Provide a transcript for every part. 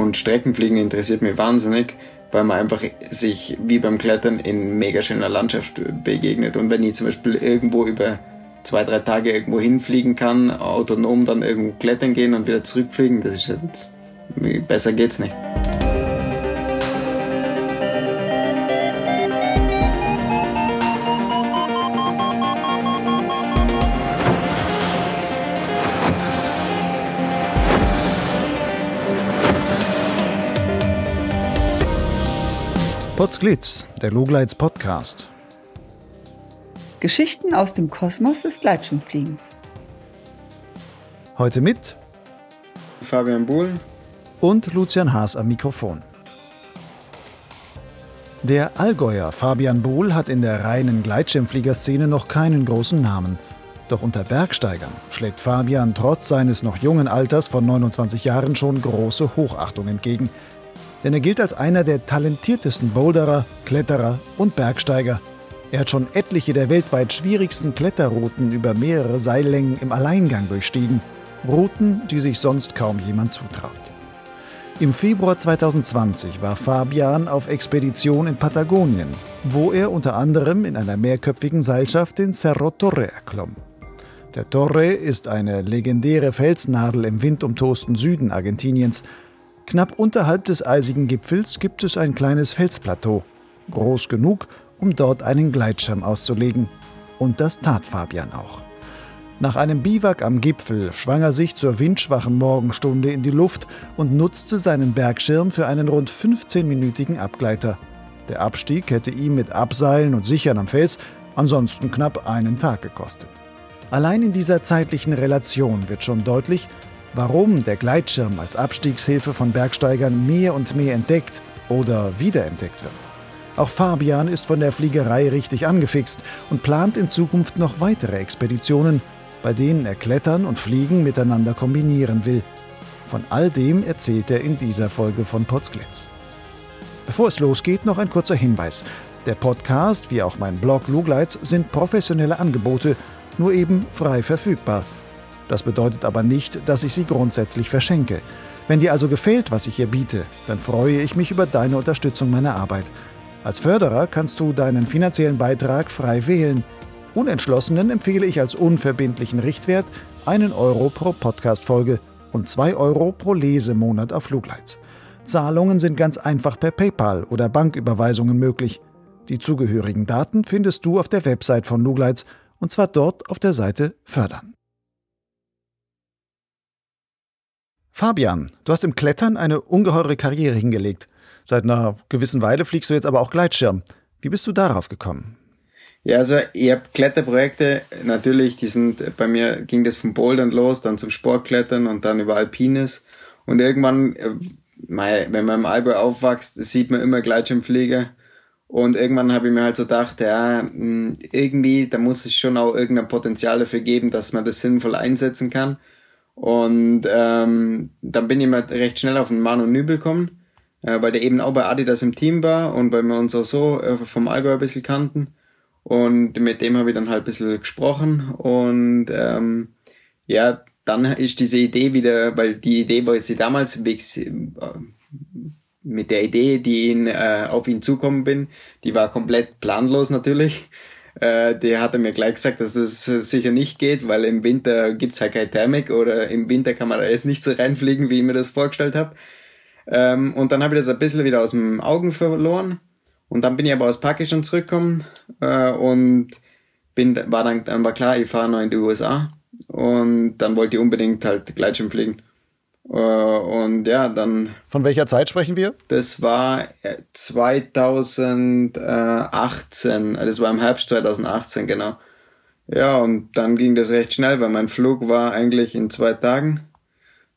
und Streckenfliegen interessiert mich wahnsinnig, weil man einfach sich wie beim Klettern in mega schöner Landschaft begegnet. Und wenn ich zum Beispiel irgendwo über zwei, drei Tage irgendwo hinfliegen kann, autonom dann irgendwo klettern gehen und wieder zurückfliegen, das ist jetzt, besser geht's nicht. Potsglitz, der Lugleits Podcast. Geschichten aus dem Kosmos des Gleitschirmfliegens. Heute mit Fabian Buhl und Lucian Haas am Mikrofon. Der Allgäuer Fabian Buhl hat in der reinen Gleitschirmfliegerszene noch keinen großen Namen. Doch unter Bergsteigern schlägt Fabian trotz seines noch jungen Alters von 29 Jahren schon große Hochachtung entgegen – denn er gilt als einer der talentiertesten Boulderer, Kletterer und Bergsteiger. Er hat schon etliche der weltweit schwierigsten Kletterrouten über mehrere Seillängen im Alleingang durchstiegen. Routen, die sich sonst kaum jemand zutraut. Im Februar 2020 war Fabian auf Expedition in Patagonien, wo er unter anderem in einer mehrköpfigen Seilschaft den Cerro Torre erklomm. Der Torre ist eine legendäre Felsnadel im windumtosten Süden Argentiniens, Knapp unterhalb des eisigen Gipfels gibt es ein kleines Felsplateau, groß genug, um dort einen Gleitschirm auszulegen. Und das tat Fabian auch. Nach einem Biwak am Gipfel schwang er sich zur windschwachen Morgenstunde in die Luft und nutzte seinen Bergschirm für einen rund 15-minütigen Abgleiter. Der Abstieg hätte ihm mit Abseilen und Sichern am Fels ansonsten knapp einen Tag gekostet. Allein in dieser zeitlichen Relation wird schon deutlich, warum der Gleitschirm als Abstiegshilfe von Bergsteigern mehr und mehr entdeckt oder wiederentdeckt wird. Auch Fabian ist von der Fliegerei richtig angefixt und plant in Zukunft noch weitere Expeditionen, bei denen er Klettern und Fliegen miteinander kombinieren will. Von all dem erzählt er in dieser Folge von Potsglitz. Bevor es losgeht, noch ein kurzer Hinweis. Der Podcast, wie auch mein Blog Lugleits, sind professionelle Angebote, nur eben frei verfügbar – das bedeutet aber nicht, dass ich sie grundsätzlich verschenke. Wenn dir also gefällt, was ich hier biete, dann freue ich mich über deine Unterstützung meiner Arbeit. Als Förderer kannst du deinen finanziellen Beitrag frei wählen. Unentschlossenen empfehle ich als unverbindlichen Richtwert einen Euro pro Podcast-Folge und zwei Euro pro Lesemonat auf Flugleits. Zahlungen sind ganz einfach per PayPal oder Banküberweisungen möglich. Die zugehörigen Daten findest du auf der Website von Lugleits und zwar dort auf der Seite Fördern. Fabian, du hast im Klettern eine ungeheure Karriere hingelegt. Seit einer gewissen Weile fliegst du jetzt aber auch Gleitschirm. Wie bist du darauf gekommen? Ja, also ich habe Kletterprojekte, natürlich, die sind, bei mir ging das vom Bouldern los, dann zum Sportklettern und dann über Alpines. Und irgendwann, äh, wenn man im Allgäu aufwächst, sieht man immer Gleitschirmflieger. Und irgendwann habe ich mir halt so gedacht, ja, hm, irgendwie, da muss es schon auch irgendein Potenzial dafür geben, dass man das sinnvoll einsetzen kann. Und ähm, dann bin ich mal recht schnell auf den Manu Nübel gekommen, äh, weil der eben auch bei Adidas im Team war und weil wir uns auch so äh, vom Allgäu ein bisschen kannten. Und mit dem habe ich dann halt ein bisschen gesprochen und ähm, ja, dann ist diese Idee wieder, weil die Idee war sie damals äh, mit der Idee, die ihn, äh, auf ihn zukommen bin, die war komplett planlos natürlich. Äh, der hatte mir gleich gesagt, dass es sicher nicht geht, weil im Winter gibt's halt keine Thermik oder im Winter kann man da jetzt nicht so reinfliegen, wie ich mir das vorgestellt habe. Ähm, und dann habe ich das ein bisschen wieder aus dem Augen verloren. Und dann bin ich aber aus Pakistan zurückgekommen äh, und bin, war dann, dann war klar, ich fahre noch in die USA. Und dann wollte ich unbedingt halt Gleitschirm fliegen. Äh, und ja, dann. Von welcher Zeit sprechen wir? Das war 2018. Äh, das war im Herbst 2018, genau. Ja, und dann ging das recht schnell, weil mein Flug war eigentlich in zwei Tagen.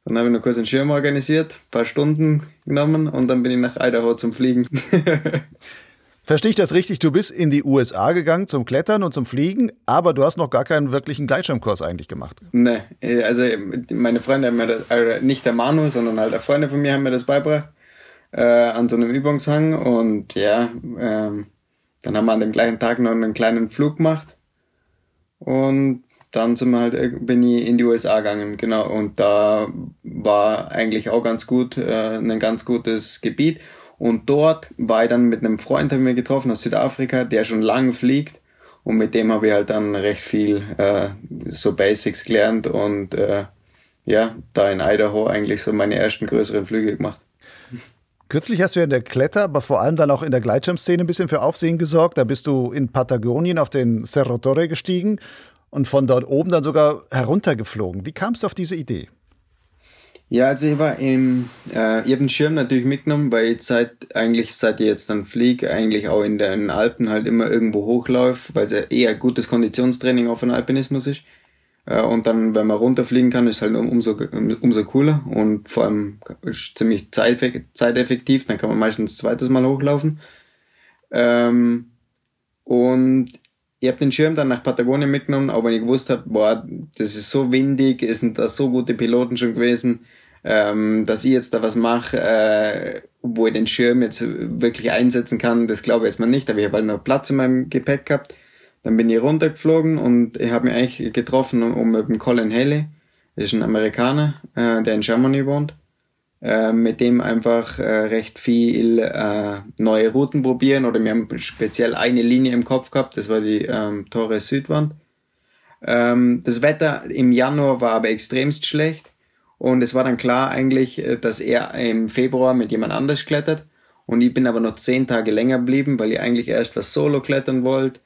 Dann habe ich noch kurz einen Schirm organisiert, paar Stunden genommen und dann bin ich nach Idaho zum Fliegen. Verstehe ich das richtig? Du bist in die USA gegangen zum Klettern und zum Fliegen, aber du hast noch gar keinen wirklichen Gleitschirmkurs eigentlich gemacht. Nee, also meine Freunde haben mir das, also nicht der Manu, sondern halt Freunde von mir haben mir das beigebracht äh, an so einem Übungshang und ja, ähm, dann haben wir an dem gleichen Tag noch einen kleinen Flug gemacht und dann sind wir halt, bin ich in die USA gegangen, genau. Und da war eigentlich auch ganz gut, äh, ein ganz gutes Gebiet. Und dort war ich dann mit einem Freund, haben wir getroffen aus Südafrika, der schon lange fliegt. Und mit dem habe ich halt dann recht viel äh, so Basics gelernt und äh, ja, da in Idaho eigentlich so meine ersten größeren Flüge gemacht. Kürzlich hast du ja in der Kletter, aber vor allem dann auch in der Gleitschirmszene ein bisschen für Aufsehen gesorgt. Da bist du in Patagonien auf den Cerro Torre gestiegen und von dort oben dann sogar heruntergeflogen. Wie kamst du auf diese Idee? Ja, also ich war im, äh, ich habe den Schirm natürlich mitgenommen, weil ich seit, eigentlich seit ich jetzt dann fliege, eigentlich auch in den Alpen halt immer irgendwo hochläuft, weil es ja eher gutes Konditionstraining auch von Alpinismus ist. Äh, und dann, wenn man runterfliegen kann, ist halt umso, umso cooler und vor allem ist ziemlich zeiteffektiv, dann kann man meistens zweites Mal hochlaufen. Ähm, und ich habe den Schirm dann nach Patagonien mitgenommen, auch wenn ich gewusst habe, boah, das ist so windig, es sind da so gute Piloten schon gewesen, ähm, dass ich jetzt da was mache, äh, wo ich den Schirm jetzt wirklich einsetzen kann, das glaube ich jetzt mal nicht, aber ich habe halt noch Platz in meinem Gepäck gehabt. Dann bin ich runtergeflogen und ich habe mich eigentlich getroffen um mit dem Colin Haley, das ist ein Amerikaner, äh, der in Germany wohnt, äh, mit dem einfach äh, recht viel äh, neue Routen probieren oder wir haben speziell eine Linie im Kopf gehabt, das war die ähm, Torres Südwand. Ähm, das Wetter im Januar war aber extremst schlecht und es war dann klar eigentlich, äh, dass er im Februar mit jemand anders klettert. Und ich bin aber noch zehn Tage länger geblieben, weil ich eigentlich erst was solo klettern wollte.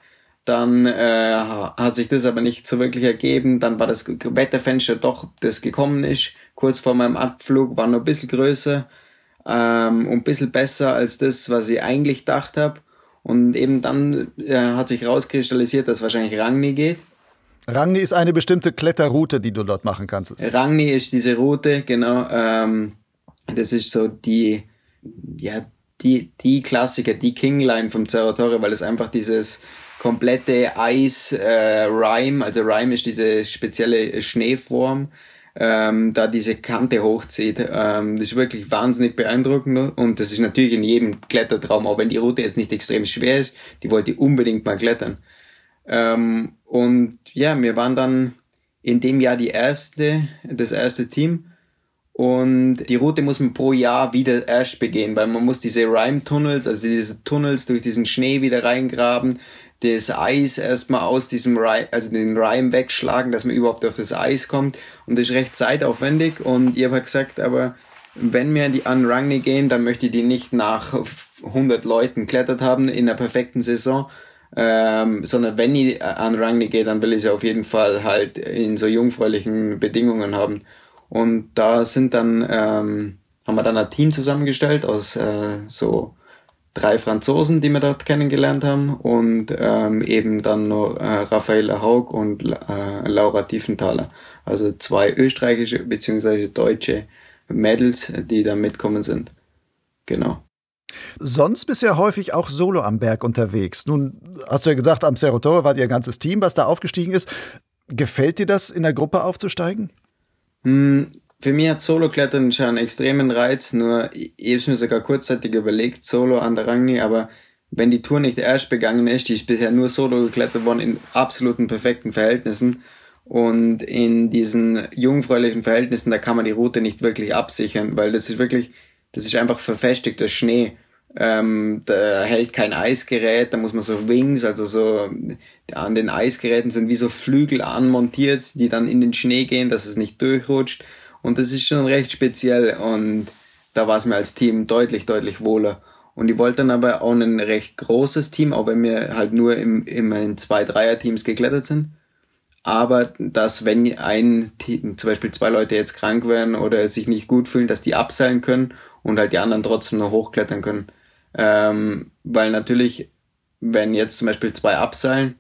Dann äh, hat sich das aber nicht so wirklich ergeben. Dann war das Wetterfenster doch, das gekommen ist. Kurz vor meinem Abflug war noch ein bisschen größer ähm, und ein bisschen besser als das, was ich eigentlich gedacht habe. Und eben dann äh, hat sich rauskristallisiert, dass wahrscheinlich Rangni geht. Rangni ist eine bestimmte Kletterroute, die du dort machen kannst. Rangni ist diese Route, genau. Ähm, das ist so die, ja, die, die Klassiker, die Kingline vom Cerro Torre, weil es einfach dieses komplette Eis äh, also Rime ist diese spezielle Schneeform, ähm, da diese Kante hochzieht. Ähm, das ist wirklich wahnsinnig beeindruckend und das ist natürlich in jedem Klettertraum, auch wenn die Route jetzt nicht extrem schwer ist, die wollte ich unbedingt mal klettern. Ähm, und ja, wir waren dann in dem Jahr die erste, das erste Team. Und die Route muss man pro Jahr wieder erst begehen, weil man muss diese Rime-Tunnels, also diese Tunnels durch diesen Schnee wieder reingraben, das Eis erstmal aus diesem Rime, also den Rime wegschlagen, dass man überhaupt auf das Eis kommt. Und das ist recht zeitaufwendig. Und ich habe halt gesagt, aber wenn wir die an Rangni gehen, dann möchte ich die nicht nach 100 Leuten klettert haben in der perfekten Saison, ähm, sondern wenn ich an Rangni gehe, dann will ich sie auf jeden Fall halt in so jungfräulichen Bedingungen haben. Und da sind dann, ähm, haben wir dann ein Team zusammengestellt aus äh, so drei Franzosen, die wir dort kennengelernt haben und ähm, eben dann noch äh, Raffaella Haug und äh, Laura Tiefenthaler. Also zwei österreichische bzw. deutsche Mädels, die da mitkommen sind. Genau. Sonst bist du ja häufig auch solo am Berg unterwegs. Nun hast du ja gesagt, am Cerro Torre war ihr ganzes Team, was da aufgestiegen ist. Gefällt dir das, in der Gruppe aufzusteigen? Hm, für mich hat Solo-Klettern schon einen extremen Reiz, nur ich habe mir sogar kurzzeitig überlegt, Solo an der Rangni, aber wenn die Tour nicht erst begangen ist, die ist bisher nur Solo geklettert worden in absoluten perfekten Verhältnissen und in diesen jungfräulichen Verhältnissen, da kann man die Route nicht wirklich absichern, weil das ist wirklich, das ist einfach verfestigter Schnee. Ähm, da hält kein Eisgerät, da muss man so Wings, also so an den Eisgeräten sind wie so Flügel anmontiert, die dann in den Schnee gehen, dass es nicht durchrutscht. Und das ist schon recht speziell und da war es mir als Team deutlich, deutlich wohler. Und ich wollte dann aber auch ein recht großes Team, auch wenn wir halt nur im, immer in zwei Dreier-Teams geklettert sind. Aber dass wenn ein Team, zum Beispiel zwei Leute jetzt krank werden oder sich nicht gut fühlen, dass die abseilen können und halt die anderen trotzdem noch hochklettern können. Ähm, weil natürlich, wenn jetzt zum Beispiel zwei abseilen,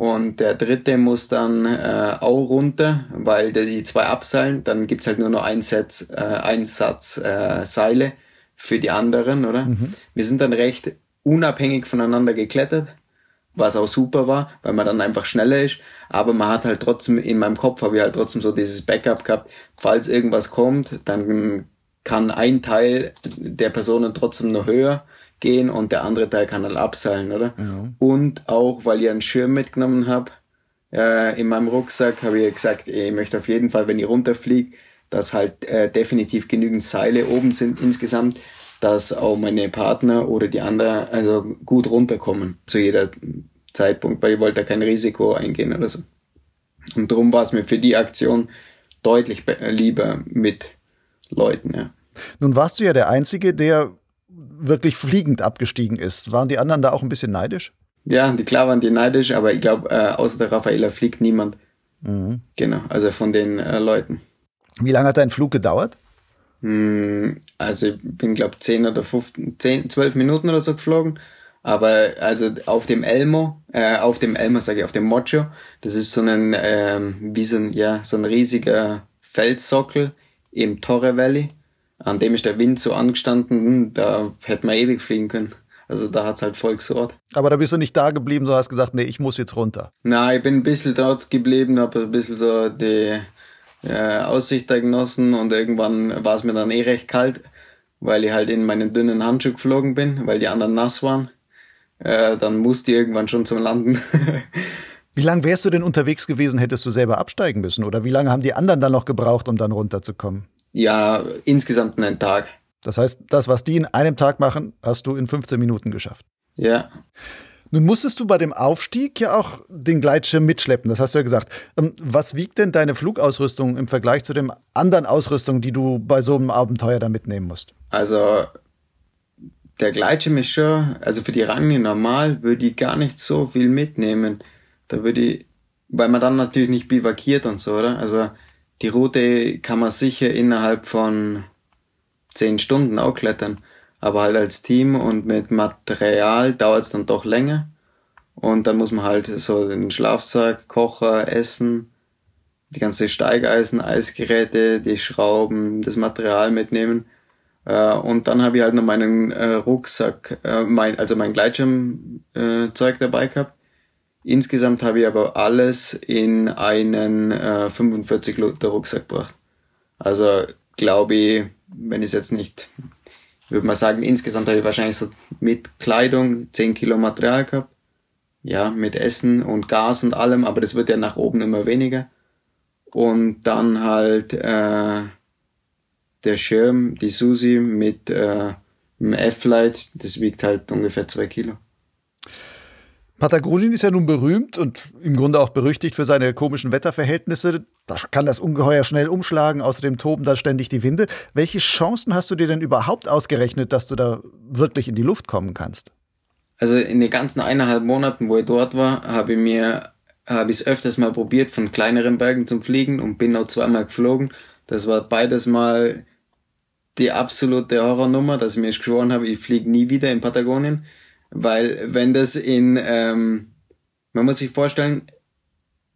und der dritte muss dann äh, auch runter, weil die zwei abseilen, dann gibt's halt nur noch ein Satz, äh, ein Satz äh, Seile für die anderen, oder? Mhm. Wir sind dann recht unabhängig voneinander geklettert, was auch super war, weil man dann einfach schneller ist. Aber man hat halt trotzdem, in meinem Kopf habe ich halt trotzdem so dieses Backup gehabt, falls irgendwas kommt, dann kann ein Teil der Personen trotzdem noch höher gehen und der andere Teil kann dann abseilen, oder? Ja. Und auch, weil ich einen Schirm mitgenommen habe, äh, in meinem Rucksack, habe ich gesagt, ich möchte auf jeden Fall, wenn ich runterfliege, dass halt äh, definitiv genügend Seile oben sind insgesamt, dass auch meine Partner oder die anderen also gut runterkommen zu jeder Zeitpunkt, weil ich wollte kein Risiko eingehen oder so. Und darum war es mir für die Aktion deutlich lieber mit Leuten, ja. Nun warst du ja der Einzige, der wirklich fliegend abgestiegen ist. Waren die anderen da auch ein bisschen neidisch? Ja, die klar waren die neidisch, aber ich glaube, äh, außer der Raffaella fliegt niemand. Mhm. Genau, also von den äh, Leuten. Wie lange hat dein Flug gedauert? Hm, also ich bin, glaube 10 oder 15, 10, 12 Minuten oder so geflogen. Aber also auf dem Elmo, äh, auf dem Elmo sage ich, auf dem Mocho, das ist so ein, ähm, wie so ein, ja, so ein riesiger Felssockel im Torre Valley. An dem ist der Wind so angestanden, hm, da hätte man ewig fliegen können. Also da hat's halt voll gesorgt. Aber da bist du nicht da geblieben, so hast gesagt, nee, ich muss jetzt runter. Na, ich bin ein bisschen dort geblieben, habe ein bisschen so die äh, Aussicht da genossen und irgendwann war es mir dann eh recht kalt, weil ich halt in meinen dünnen Handschuh geflogen bin, weil die anderen nass waren. Äh, dann musste ich irgendwann schon zum Landen. wie lange wärst du denn unterwegs gewesen, hättest du selber absteigen müssen? Oder wie lange haben die anderen dann noch gebraucht, um dann runterzukommen? Ja, insgesamt einen Tag. Das heißt, das, was die in einem Tag machen, hast du in 15 Minuten geschafft. Ja. Nun musstest du bei dem Aufstieg ja auch den Gleitschirm mitschleppen, das hast du ja gesagt. Ähm, was wiegt denn deine Flugausrüstung im Vergleich zu den anderen Ausrüstungen, die du bei so einem Abenteuer da mitnehmen musst? Also der Gleitschirm ist schon, also für die Range normal würde ich gar nicht so viel mitnehmen. Da würde ich, weil man dann natürlich nicht bivakiert und so, oder? Also die Route kann man sicher innerhalb von zehn Stunden auch klettern. Aber halt als Team und mit Material dauert es dann doch länger. Und dann muss man halt so den Schlafsack, Kocher, Essen, die ganze Steigeisen, Eisgeräte, die Schrauben, das Material mitnehmen. Äh, und dann habe ich halt noch meinen äh, Rucksack, äh, also mein Gleitschirmzeug dabei gehabt. Insgesamt habe ich aber alles in einen 45 Liter Rucksack gebracht. Also glaube ich, wenn ich es jetzt nicht, würde man sagen, insgesamt habe ich wahrscheinlich so mit Kleidung 10 Kilo Material gehabt. Ja, mit Essen und Gas und allem, aber das wird ja nach oben immer weniger. Und dann halt äh, der Schirm, die Susi mit äh, dem F-Light, das wiegt halt ungefähr zwei Kilo. Patagonien ist ja nun berühmt und im Grunde auch berüchtigt für seine komischen Wetterverhältnisse. Da kann das Ungeheuer schnell umschlagen, außerdem toben da ständig die Winde. Welche Chancen hast du dir denn überhaupt ausgerechnet, dass du da wirklich in die Luft kommen kannst? Also in den ganzen eineinhalb Monaten, wo ich dort war, habe ich mir habe ich es öfters mal probiert, von kleineren Bergen zum Fliegen und bin auch zweimal geflogen. Das war beides mal die absolute Horrornummer, dass ich mir geschworen habe, ich fliege nie wieder in Patagonien. Weil wenn das in, ähm, man muss sich vorstellen,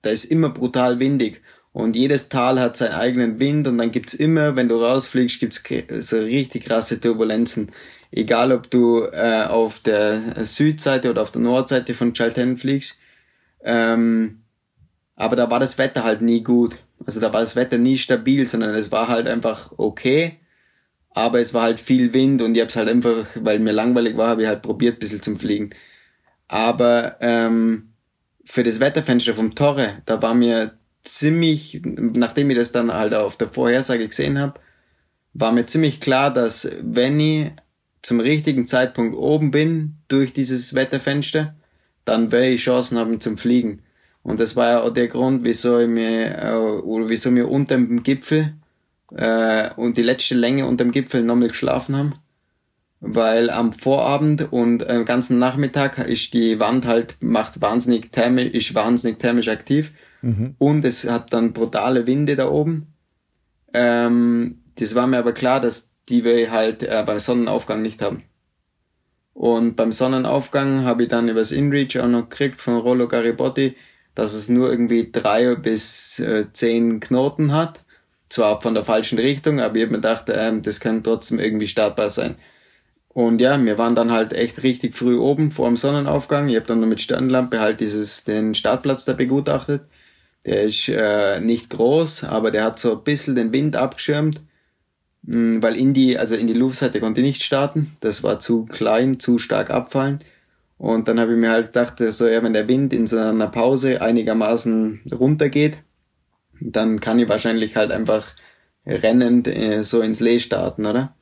da ist immer brutal windig und jedes Tal hat seinen eigenen Wind und dann gibt's immer, wenn du rausfliegst, gibt's so richtig krasse Turbulenzen. Egal ob du äh, auf der Südseite oder auf der Nordseite von Chalten fliegst. Ähm, aber da war das Wetter halt nie gut. Also da war das Wetter nie stabil, sondern es war halt einfach okay aber es war halt viel Wind und ich habe es halt einfach, weil mir langweilig war, habe ich halt probiert, ein bisschen zum Fliegen. Aber ähm, für das Wetterfenster vom Torre, da war mir ziemlich, nachdem ich das dann halt auf der Vorhersage gesehen habe, war mir ziemlich klar, dass wenn ich zum richtigen Zeitpunkt oben bin durch dieses Wetterfenster, dann werde ich Chancen haben zum Fliegen. Und das war ja auch der Grund, wieso ich mir, äh, oder wieso mir unter dem Gipfel äh, und die letzte Länge unterm Gipfel nochmal geschlafen haben. Weil am Vorabend und am ganzen Nachmittag ist die Wand halt, macht wahnsinnig thermisch, ist wahnsinnig thermisch aktiv. Mhm. Und es hat dann brutale Winde da oben. Ähm, das war mir aber klar, dass die wir halt äh, beim Sonnenaufgang nicht haben. Und beim Sonnenaufgang habe ich dann übers InReach auch noch gekriegt von Rollo Garibotti, dass es nur irgendwie drei bis äh, zehn Knoten hat zwar von der falschen Richtung, aber ich habe mir gedacht, ähm, das kann trotzdem irgendwie startbar sein. Und ja, wir waren dann halt echt richtig früh oben vor dem Sonnenaufgang. Ich habe dann nur mit Stirnlampe halt dieses, den Startplatz da begutachtet. Der ist äh, nicht groß, aber der hat so ein bisschen den Wind abgeschirmt, mh, hm, weil in die, also in die Luftseite konnte ich nicht starten. Das war zu klein, zu stark abfallen. Und dann habe ich mir halt gedacht, so ja, wenn der Wind in so einer Pause einigermaßen runtergeht, dann kann ich wahrscheinlich halt einfach rennend äh, so ins Lee starten, oder?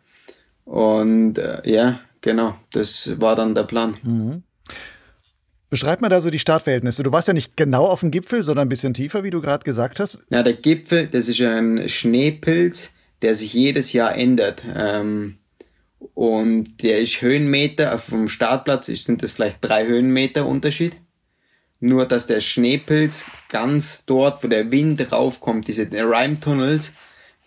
Und äh, ja, genau, das war dann der Plan. Mhm. Beschreib mal da so die Startverhältnisse. Du warst ja nicht genau auf dem Gipfel, sondern ein bisschen tiefer, wie du gerade gesagt hast. Ja, der Gipfel, das ist ein Schneepilz, der sich jedes Jahr ändert. Ähm, und der ist Höhenmeter, vom Startplatz sind das vielleicht drei Höhenmeter Unterschied. Nur, dass der Schneepilz ganz dort, wo der Wind raufkommt, diese Rime-Tunnels,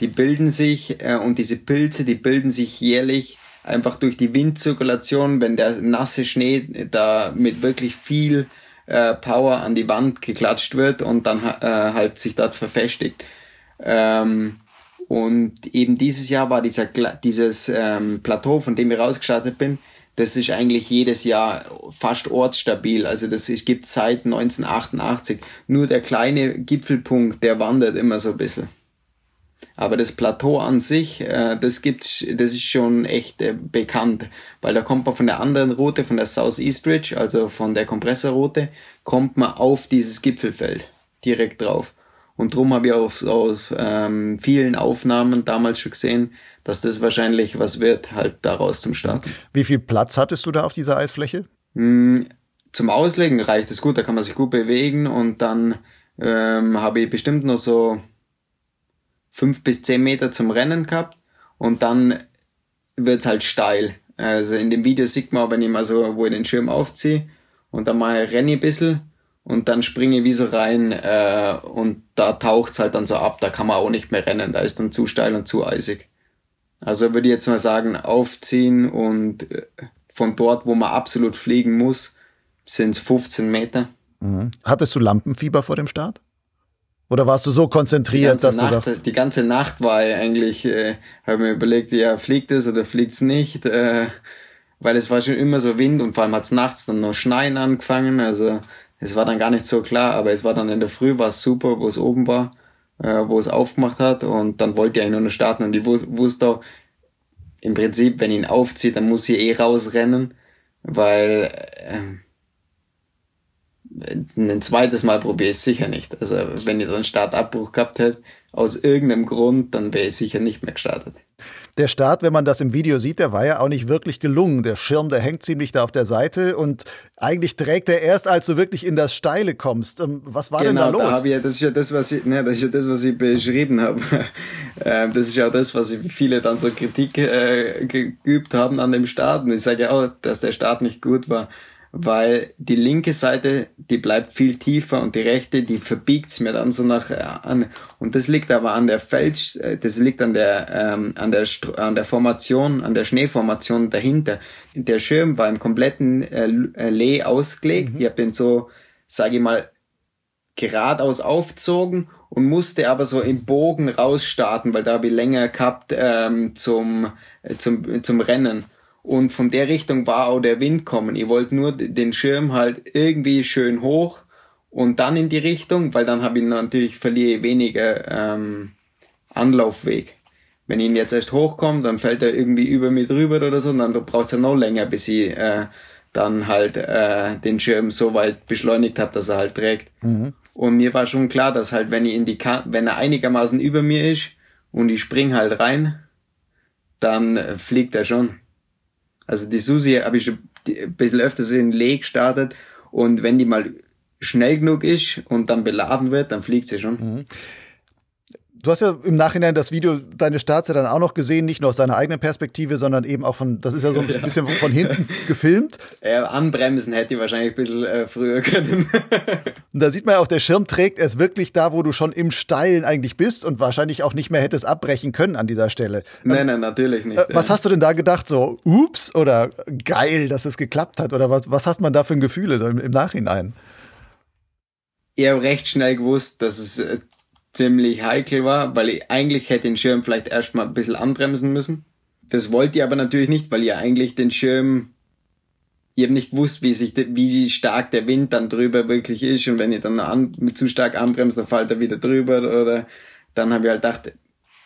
die bilden sich, äh, und diese Pilze, die bilden sich jährlich einfach durch die Windzirkulation, wenn der nasse Schnee da mit wirklich viel äh, Power an die Wand geklatscht wird und dann äh, halt sich dort verfestigt. Ähm, und eben dieses Jahr war dieser, dieses ähm, Plateau, von dem ich rausgestartet bin, das ist eigentlich jedes Jahr fast ortsstabil. Also das ist, gibt seit 1988. Nur der kleine Gipfelpunkt, der wandert immer so ein bisschen. Aber das Plateau an sich, äh, das gibt's, das ist schon echt äh, bekannt, weil da kommt man von der anderen Route, von der Southeast Ridge, also von der Kompressorroute, kommt man auf dieses Gipfelfeld direkt drauf. Und drum habe ich auf, auf ähm, vielen Aufnahmen damals schon gesehen, dass das wahrscheinlich was wird, halt daraus zum Starten. Wie viel Platz hattest du da auf dieser Eisfläche? Mm, zum Auslegen reicht es gut, da kann man sich gut bewegen und dann ähm, habe ich bestimmt noch so fünf bis zehn Meter zum Rennen gehabt und dann wird's halt steil. Also in dem Video sieht man, wenn ich mal so, wo ich den Schirm aufziehe und dann mal renne ich ein bisschen und dann springe ich wie so rein äh, und da taucht's halt dann so ab, da kann man auch nicht mehr rennen, da ist dann zu steil und zu eisig. Also würde ich jetzt mal sagen, aufziehen und äh, von dort, wo man absolut fliegen muss, sind's 15 Meter. Mhm. Hattest du Lampenfieber vor dem Start? Oder warst du so konzentriert, dass Nacht, du sagst? Die ganze Nacht war ich eigentlich, äh, habe mir überlegt, ja, fliegt es oder fliegt's nicht? Äh, weil es war schon immer so Wind und vor allem hat's nachts dann noch Schneien angefangen. Also es war dann gar nicht so klar, aber es war dann in der Früh, war es super, wo es oben war, äh, wo es aufgemacht hat und dann wollte ich nur noch starten und ich wusste auch, im Prinzip, wenn ich ihn aufzieht, dann muss ich eh rausrennen, weil äh, ein zweites Mal probiere ich es sicher nicht. Also wenn ich dann Startabbruch gehabt hätte, aus irgendeinem Grund, dann wäre ich sicher nicht mehr gestartet. Der Start, wenn man das im Video sieht, der war ja auch nicht wirklich gelungen. Der Schirm, der hängt ziemlich da auf der Seite und eigentlich trägt er erst, als du wirklich in das Steile kommst. Ähm, was war genau, denn da los? Da ich, das ist ja das, was ich, ne, das ist ja das, was ich beschrieben habe. Ähm, das ist ja das, was viele dann so Kritik äh, geübt haben an dem Start. Und ich sage ja auch, dass der Start nicht gut war weil die linke Seite, die bleibt viel tiefer und die rechte, die verbiegt's mir dann so nach äh, an und das liegt aber an der Fels, äh, das liegt an der ähm, an der an der Formation, an der Schneeformation dahinter. Der Schirm war im kompletten äh, äh Lee ausgelegt. Mhm. Ich habe den so, sage ich mal, geradeaus aufzogen und musste aber so im Bogen rausstarten, weil da habe ich länger gehabt ähm, zum, äh, zum, zum Rennen. Und von der Richtung war auch der Wind kommen. Ich wollte nur den Schirm halt irgendwie schön hoch und dann in die Richtung, weil dann habe ich natürlich verliere ich weniger ähm, Anlaufweg. Wenn ich ihn jetzt erst hochkomme, dann fällt er irgendwie über mir drüber oder so, und dann braucht es ja noch länger, bis ich äh, dann halt äh, den Schirm so weit beschleunigt habe, dass er halt trägt. Mhm. Und mir war schon klar, dass halt, wenn ich in die Ka wenn er einigermaßen über mir ist und ich spring halt rein, dann äh, fliegt er schon. Also die Susi habe ich schon ein bisschen öfters in Lee gestartet und wenn die mal schnell genug ist und dann beladen wird, dann fliegt sie schon. Mhm. Du hast ja im Nachhinein das Video, deine Startzeit dann auch noch gesehen, nicht nur aus deiner eigenen Perspektive, sondern eben auch von, das ist ja so ein bisschen von hinten gefilmt. Ja, anbremsen hätte ich wahrscheinlich ein bisschen äh, früher können. und da sieht man ja auch, der Schirm trägt es wirklich da, wo du schon im Steilen eigentlich bist und wahrscheinlich auch nicht mehr hättest abbrechen können an dieser Stelle. Nein, ähm, nein, natürlich nicht. Äh, was ja. hast du denn da gedacht? So, ups oder geil, dass es geklappt hat? Oder was, was hast man da für ein Gefühl im, im Nachhinein? Ich habe recht schnell gewusst, dass es äh, ziemlich heikel war, weil ich eigentlich hätte den Schirm vielleicht erstmal ein bisschen anbremsen müssen. Das wollte ich aber natürlich nicht, weil ich eigentlich den Schirm, ich habe nicht gewusst, wie sich, wie stark der Wind dann drüber wirklich ist und wenn ich dann an, zu stark anbremse, dann fällt er wieder drüber oder dann habe ich halt gedacht,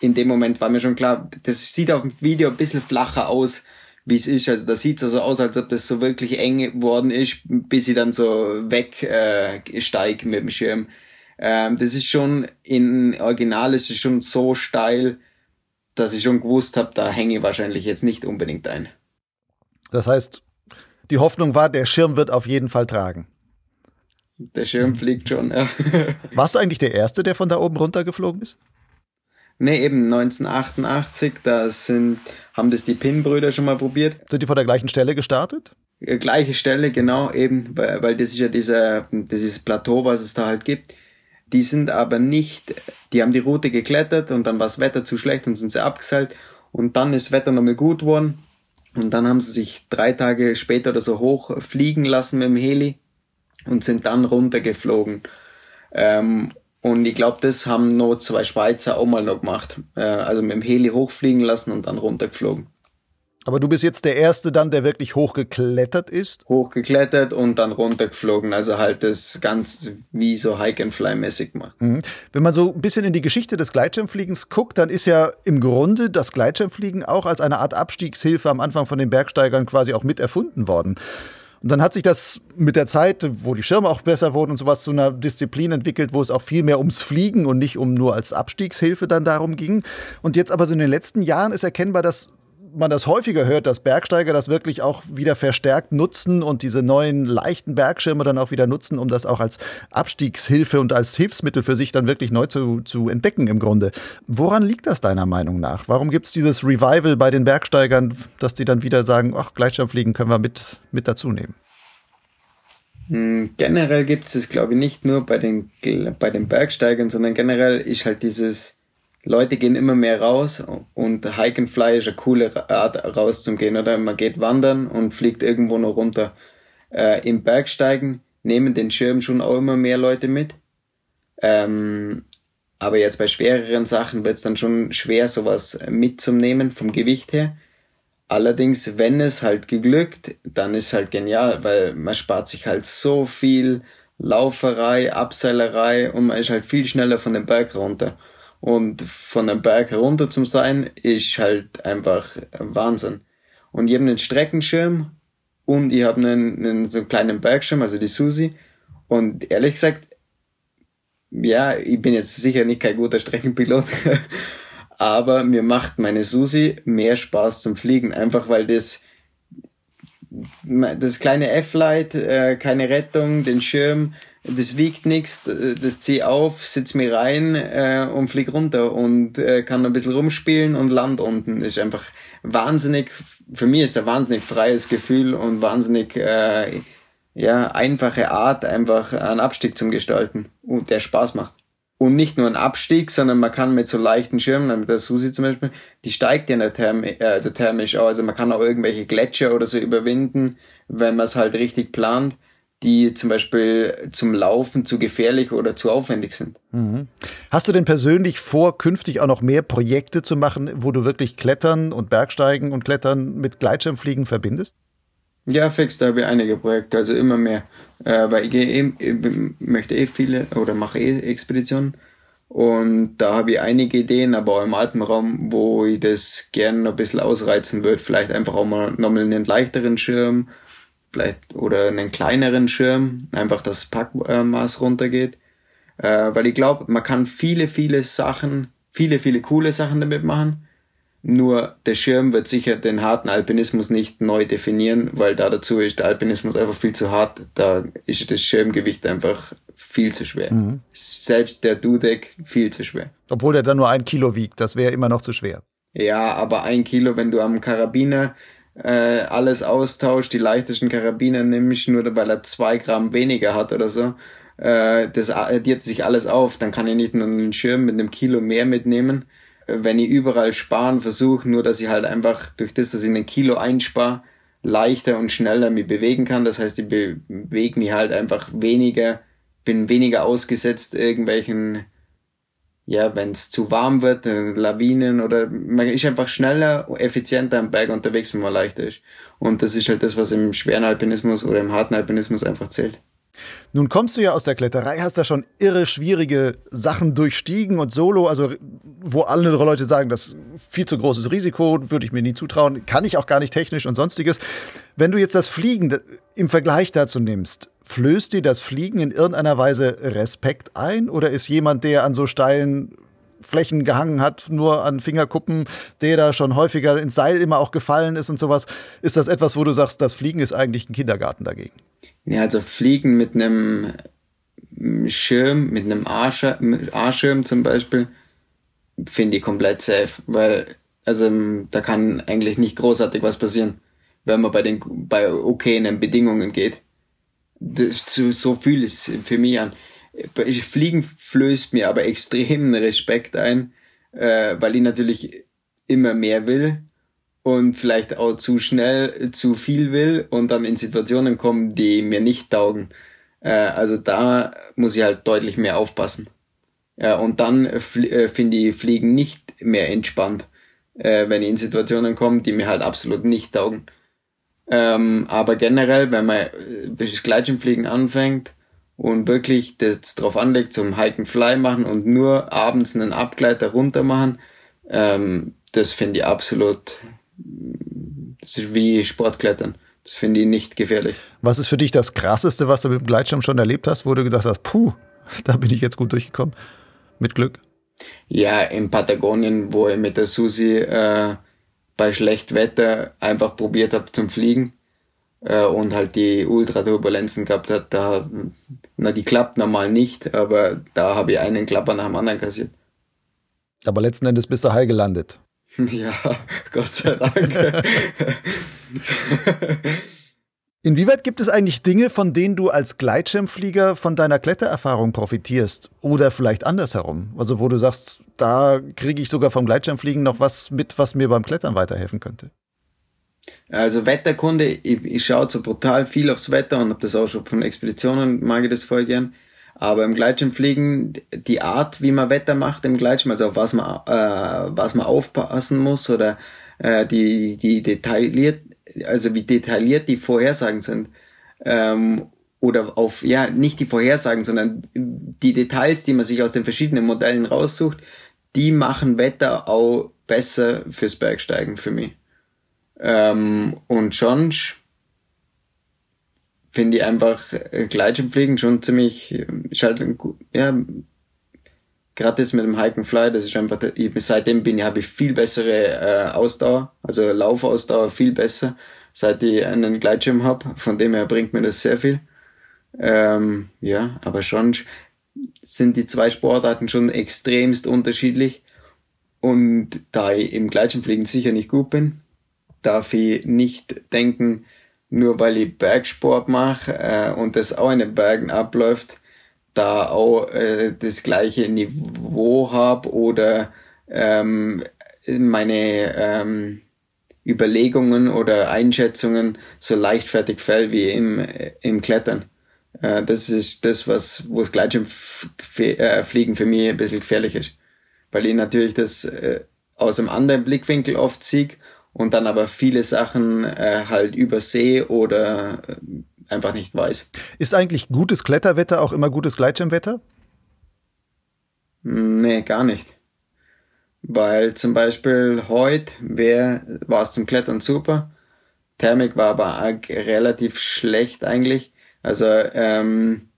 in dem Moment war mir schon klar, das sieht auf dem Video ein bisschen flacher aus, wie es ist. Also da sieht so aus, als ob das so wirklich eng geworden ist, bis ich dann so weg äh, steig mit dem Schirm. Ähm, das ist schon, in Original ist es schon so steil, dass ich schon gewusst habe, da hänge ich wahrscheinlich jetzt nicht unbedingt ein. Das heißt, die Hoffnung war, der Schirm wird auf jeden Fall tragen. Der Schirm fliegt schon, ja. Warst du eigentlich der Erste, der von da oben runtergeflogen ist? Nee, eben 1988, da sind, haben das die Pin-Brüder schon mal probiert. Sind die von der gleichen Stelle gestartet? Äh, gleiche Stelle, genau, eben, weil, weil das ist ja dieser, dieses Plateau, was es da halt gibt. Die sind aber nicht, die haben die Route geklettert und dann war das Wetter zu schlecht und sind sie abgeseilt und dann ist das Wetter nochmal gut geworden und dann haben sie sich drei Tage später oder so hoch fliegen lassen mit dem Heli und sind dann runtergeflogen. Ähm, und ich glaube, das haben noch zwei Schweizer auch mal noch gemacht. Äh, also mit dem Heli hochfliegen lassen und dann runtergeflogen. Aber du bist jetzt der Erste dann, der wirklich hochgeklettert ist? Hochgeklettert und dann runtergeflogen. Also halt das ganz wie so Hike-and-Fly-mäßig gemacht. Mhm. Wenn man so ein bisschen in die Geschichte des Gleitschirmfliegens guckt, dann ist ja im Grunde das Gleitschirmfliegen auch als eine Art Abstiegshilfe am Anfang von den Bergsteigern quasi auch mit erfunden worden. Und dann hat sich das mit der Zeit, wo die Schirme auch besser wurden und sowas, zu einer Disziplin entwickelt, wo es auch viel mehr ums Fliegen und nicht um nur als Abstiegshilfe dann darum ging. Und jetzt aber so in den letzten Jahren ist erkennbar, dass man das häufiger hört, dass Bergsteiger das wirklich auch wieder verstärkt nutzen und diese neuen leichten Bergschirme dann auch wieder nutzen, um das auch als Abstiegshilfe und als Hilfsmittel für sich dann wirklich neu zu, zu entdecken im Grunde. Woran liegt das deiner Meinung nach? Warum gibt es dieses Revival bei den Bergsteigern, dass die dann wieder sagen, ach, Gleitschirmfliegen können wir mit, mit dazu nehmen? Hm, generell gibt es es, glaube ich, nicht nur bei den, bei den Bergsteigern, sondern generell ist halt dieses Leute gehen immer mehr raus und Hike and Fly ist eine coole Art rauszugehen, oder? Man geht wandern und fliegt irgendwo noch runter. Äh, Im Bergsteigen nehmen den Schirm schon auch immer mehr Leute mit. Ähm, aber jetzt bei schwereren Sachen wird es dann schon schwer, sowas mitzunehmen vom Gewicht her. Allerdings, wenn es halt geglückt, dann ist halt genial, weil man spart sich halt so viel Lauferei, Abseilerei und man ist halt viel schneller von dem Berg runter. Und von einem Berg herunter zum sein, ist halt einfach Wahnsinn. Und ich habe einen Streckenschirm und ich habe einen, einen so einen kleinen Bergschirm, also die Susi. Und ehrlich gesagt, ja, ich bin jetzt sicher nicht kein guter Streckenpilot, aber mir macht meine Susi mehr Spaß zum Fliegen, einfach weil das das kleine F-Light, äh, keine Rettung, den Schirm, das wiegt nichts, das zieh auf, sitz mir rein äh, und flieg runter und äh, kann ein bisschen rumspielen und land unten. Das ist einfach wahnsinnig, für mich ist ein wahnsinnig freies Gefühl und wahnsinnig äh, ja, einfache Art, einfach einen Abstieg zum Gestalten, und der Spaß macht. Und nicht nur ein Abstieg, sondern man kann mit so leichten Schirmen, mit der Susi zum Beispiel, die steigt ja nicht äh, also thermisch auch. Also man kann auch irgendwelche Gletscher oder so überwinden, wenn man es halt richtig plant die zum Beispiel zum Laufen zu gefährlich oder zu aufwendig sind. Mhm. Hast du denn persönlich vor, künftig auch noch mehr Projekte zu machen, wo du wirklich Klettern und Bergsteigen und Klettern mit Gleitschirmfliegen verbindest? Ja, fix, da habe ich einige Projekte, also immer mehr. Äh, weil ich, eh, ich möchte eh viele oder mache eh Expeditionen. Und da habe ich einige Ideen, aber auch im Alpenraum, wo ich das gerne noch ein bisschen ausreizen würde. Vielleicht einfach auch mal nochmal einen leichteren Schirm vielleicht oder einen kleineren Schirm, einfach das Packmaß runtergeht. Äh, weil ich glaube, man kann viele, viele Sachen, viele, viele coole Sachen damit machen. Nur der Schirm wird sicher den harten Alpinismus nicht neu definieren, weil da dazu ist der Alpinismus einfach viel zu hart. Da ist das Schirmgewicht einfach viel zu schwer. Mhm. Selbst der Dudek viel zu schwer. Obwohl der dann nur ein Kilo wiegt, das wäre immer noch zu schwer. Ja, aber ein Kilo, wenn du am Karabiner äh, alles austauscht, die leichtesten Karabiner nimmst, nur weil er zwei Gramm weniger hat oder so. Äh, das addiert sich alles auf, dann kann ich nicht nur einen Schirm mit einem Kilo mehr mitnehmen. Äh, wenn ich überall sparen versuche, nur dass ich halt einfach durch das, dass ich einen Kilo einspare, leichter und schneller mich bewegen kann. Das heißt, ich bewege mich halt einfach weniger, bin weniger ausgesetzt irgendwelchen ja, wenn es zu warm wird, äh, Lawinen oder man ist einfach schneller, effizienter am Berg unterwegs, wenn man leichter ist. Und das ist halt das, was im schweren Alpinismus oder im harten Alpinismus einfach zählt. Nun kommst du ja aus der Kletterei, hast da schon irre schwierige Sachen durchstiegen und solo, also wo andere Leute sagen, das ist viel zu großes Risiko, würde ich mir nie zutrauen, kann ich auch gar nicht technisch und sonstiges. Wenn du jetzt das Fliegen im Vergleich dazu nimmst, flößt dir das Fliegen in irgendeiner Weise Respekt ein oder ist jemand, der an so steilen Flächen gehangen hat, nur an Fingerkuppen, der da schon häufiger ins Seil immer auch gefallen ist und sowas, ist das etwas, wo du sagst, das Fliegen ist eigentlich ein Kindergarten dagegen? Ja, also Fliegen mit einem Schirm, mit einem A-Schirm zum Beispiel, finde ich komplett safe, weil also da kann eigentlich nicht großartig was passieren, wenn man bei den bei okayen Bedingungen geht. So, so fühle ich es für mich an. Fliegen flößt mir aber extremen Respekt ein, äh, weil ich natürlich immer mehr will und vielleicht auch zu schnell zu viel will und dann in Situationen kommen, die mir nicht taugen. Äh, also da muss ich halt deutlich mehr aufpassen. Und dann äh, finde ich Fliegen nicht mehr entspannt, wenn ich in Situationen komme, die mir halt absolut nicht taugen. Ähm, aber generell, wenn man äh, Gleitschirmfliegen anfängt und wirklich das drauf anlegt, zum Hike and Fly machen und nur abends einen Abgleiter runter machen, ähm, das finde ich absolut das ist wie Sportklettern. Das finde ich nicht gefährlich. Was ist für dich das Krasseste, was du mit dem Gleitschirm schon erlebt hast, wo du gesagt hast, puh, da bin ich jetzt gut durchgekommen? Mit Glück? Ja, in Patagonien, wo ich mit der Susi äh, bei schlechtem Wetter einfach probiert habe zum Fliegen äh, und halt die Ultraturbulenzen gehabt hat, da, na, die klappt normal nicht, aber da habe ich einen Klapper nach dem anderen kassiert. Aber letzten Endes bist du heil gelandet. Ja, Gott sei Dank. Inwieweit gibt es eigentlich Dinge, von denen du als Gleitschirmflieger von deiner Klettererfahrung profitierst? Oder vielleicht andersherum? Also, wo du sagst, da kriege ich sogar vom Gleitschirmfliegen noch was mit, was mir beim Klettern weiterhelfen könnte. Also Wetterkunde, ich, ich schaue so brutal viel aufs Wetter und habe das auch schon von Expeditionen, mag ich das voll gern. Aber im Gleitschirmfliegen, die Art, wie man Wetter macht im Gleitschirm, also auf was man, äh, was man aufpassen muss oder äh, die, die detailliert, also wie detailliert die Vorhersagen sind. Ähm, oder auf, ja, nicht die Vorhersagen, sondern die Details, die man sich aus den verschiedenen Modellen raussucht, die machen Wetter auch besser fürs Bergsteigen für mich. Ähm, und sonst finde ich einfach äh, Gleitschirmfliegen schon ziemlich, halt, ja, gerade das mit dem Hike and Fly, das ist einfach, ich, seitdem bin ich, habe ich viel bessere äh, Ausdauer, also Laufausdauer viel besser, seit ich einen Gleitschirm habe, von dem her bringt mir das sehr viel. Ähm, ja, aber schon sind die zwei Sportarten schon extremst unterschiedlich und da ich im Gleitschirmfliegen sicher nicht gut bin, darf ich nicht denken, nur weil ich Bergsport mache äh, und das auch in den Bergen abläuft, da auch äh, das gleiche Niveau habe oder ähm, meine ähm, Überlegungen oder Einschätzungen so leichtfertig fällt wie im, im Klettern. Äh, das ist das, was wo das Gleitschirmfliegen äh, für mich ein bisschen gefährlich ist. Weil ich natürlich das äh, aus einem anderen Blickwinkel oft sehe und dann aber viele Sachen äh, halt übersehe oder äh, einfach nicht weiß. Ist eigentlich gutes Kletterwetter auch immer gutes Gleitschirmwetter? Nee, gar nicht. Weil zum Beispiel heute war es zum Klettern super. Thermik war aber relativ schlecht eigentlich. Also ähm,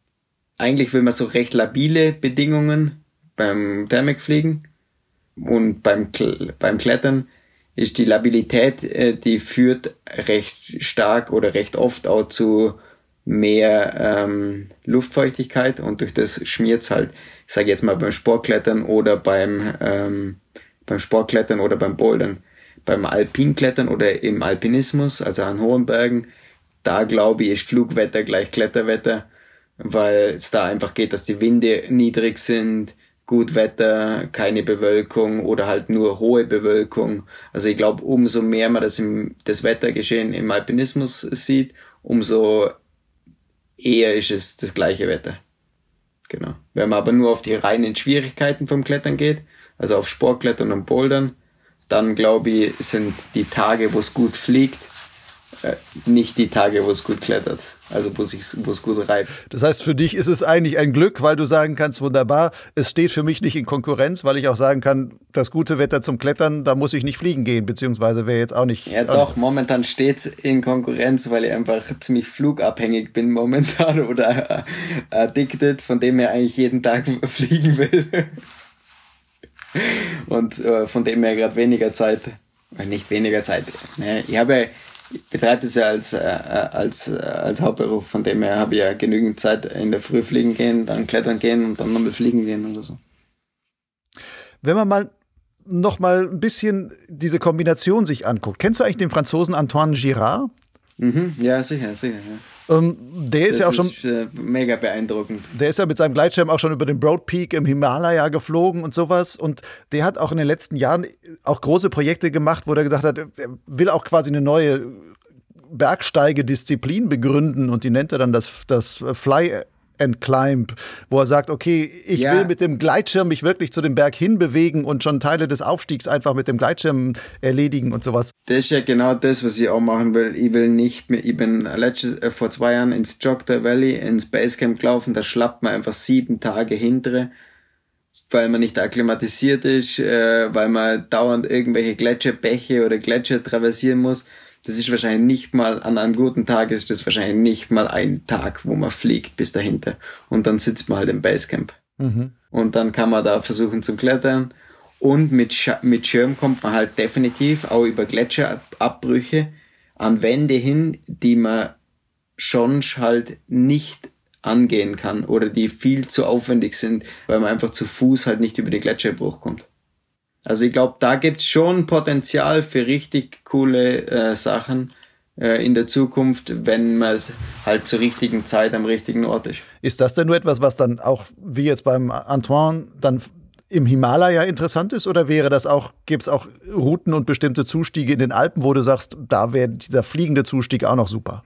eigentlich will man so recht labile Bedingungen beim Thermikfliegen und beim, beim Klettern ist die Labilität, äh, die führt recht stark oder recht oft auch zu mehr ähm, Luftfeuchtigkeit und durch das schmiert's halt, ich sage jetzt mal beim Sportklettern oder beim, ähm, beim Sportklettern oder beim Bouldern. Beim Alpinklettern oder im Alpinismus, also an hohen Bergen, da glaube ich, ist Flugwetter gleich Kletterwetter, weil es da einfach geht, dass die Winde niedrig sind, gut Wetter, keine Bewölkung oder halt nur hohe Bewölkung. Also ich glaube, umso mehr man das im das Wettergeschehen im Alpinismus sieht, umso eher ist es das gleiche Wetter. Genau. Wenn man aber nur auf die reinen Schwierigkeiten vom Klettern geht, also auf Sportklettern und Bouldern, dann glaube ich, sind die Tage, wo es gut fliegt, äh, nicht die Tage, wo es gut klettert. Also wo es gut reibt. Das heißt, für dich ist es eigentlich ein Glück, weil du sagen kannst, wunderbar, es steht für mich nicht in Konkurrenz, weil ich auch sagen kann, das gute Wetter zum Klettern, da muss ich nicht fliegen gehen, beziehungsweise wäre jetzt auch nicht. Ja doch, momentan steht es in Konkurrenz, weil ich einfach ziemlich flugabhängig bin momentan oder addicted, von dem her eigentlich jeden Tag fliegen will. Und äh, von dem her gerade weniger Zeit, äh, nicht weniger Zeit. Ne? Ich habe ich betreibe das ja als, äh, als, äh, als Hauptberuf, von dem her habe ich ja genügend Zeit in der Früh fliegen gehen, dann klettern gehen und dann nochmal fliegen gehen oder so. Wenn man mal noch mal ein bisschen diese Kombination sich anguckt. Kennst du eigentlich den Franzosen Antoine Girard? Mhm, ja, sicher, sicher. Ja. Ähm, der ist das ja auch schon. Ist, äh, mega beeindruckend. Der ist ja mit seinem Gleitschirm auch schon über den Broad Peak im Himalaya geflogen und sowas. Und der hat auch in den letzten Jahren auch große Projekte gemacht, wo er gesagt hat, er will auch quasi eine neue Bergsteigedisziplin begründen und die nennt er dann das, das Fly and Climb, wo er sagt, okay, ich ja. will mit dem Gleitschirm mich wirklich zu dem Berg hinbewegen und schon Teile des Aufstiegs einfach mit dem Gleitschirm erledigen und sowas. Das ist ja genau das, was ich auch machen will. Ich will nicht mehr, ich bin letztes, äh, vor zwei Jahren ins Jogter Valley, ins Basecamp gelaufen, da schlappt man einfach sieben Tage hintere weil man nicht akklimatisiert ist, äh, weil man dauernd irgendwelche Gletscherbäche oder Gletscher traversieren muss das ist wahrscheinlich nicht mal, an einem guten Tag ist das wahrscheinlich nicht mal ein Tag, wo man fliegt bis dahinter. Und dann sitzt man halt im Basecamp. Mhm. Und dann kann man da versuchen zu klettern. Und mit, Sch mit Schirm kommt man halt definitiv auch über Gletscherabbrüche an Wände hin, die man schon halt nicht angehen kann oder die viel zu aufwendig sind, weil man einfach zu Fuß halt nicht über den Gletscherbruch kommt. Also ich glaube, da gibt's schon Potenzial für richtig coole äh, Sachen äh, in der Zukunft, wenn man halt zur richtigen Zeit am richtigen Ort ist. Ist das denn nur etwas, was dann auch, wie jetzt beim Antoine, dann im Himalaya interessant ist oder wäre das auch, gibt es auch Routen und bestimmte Zustiege in den Alpen, wo du sagst, da wäre dieser fliegende Zustieg auch noch super?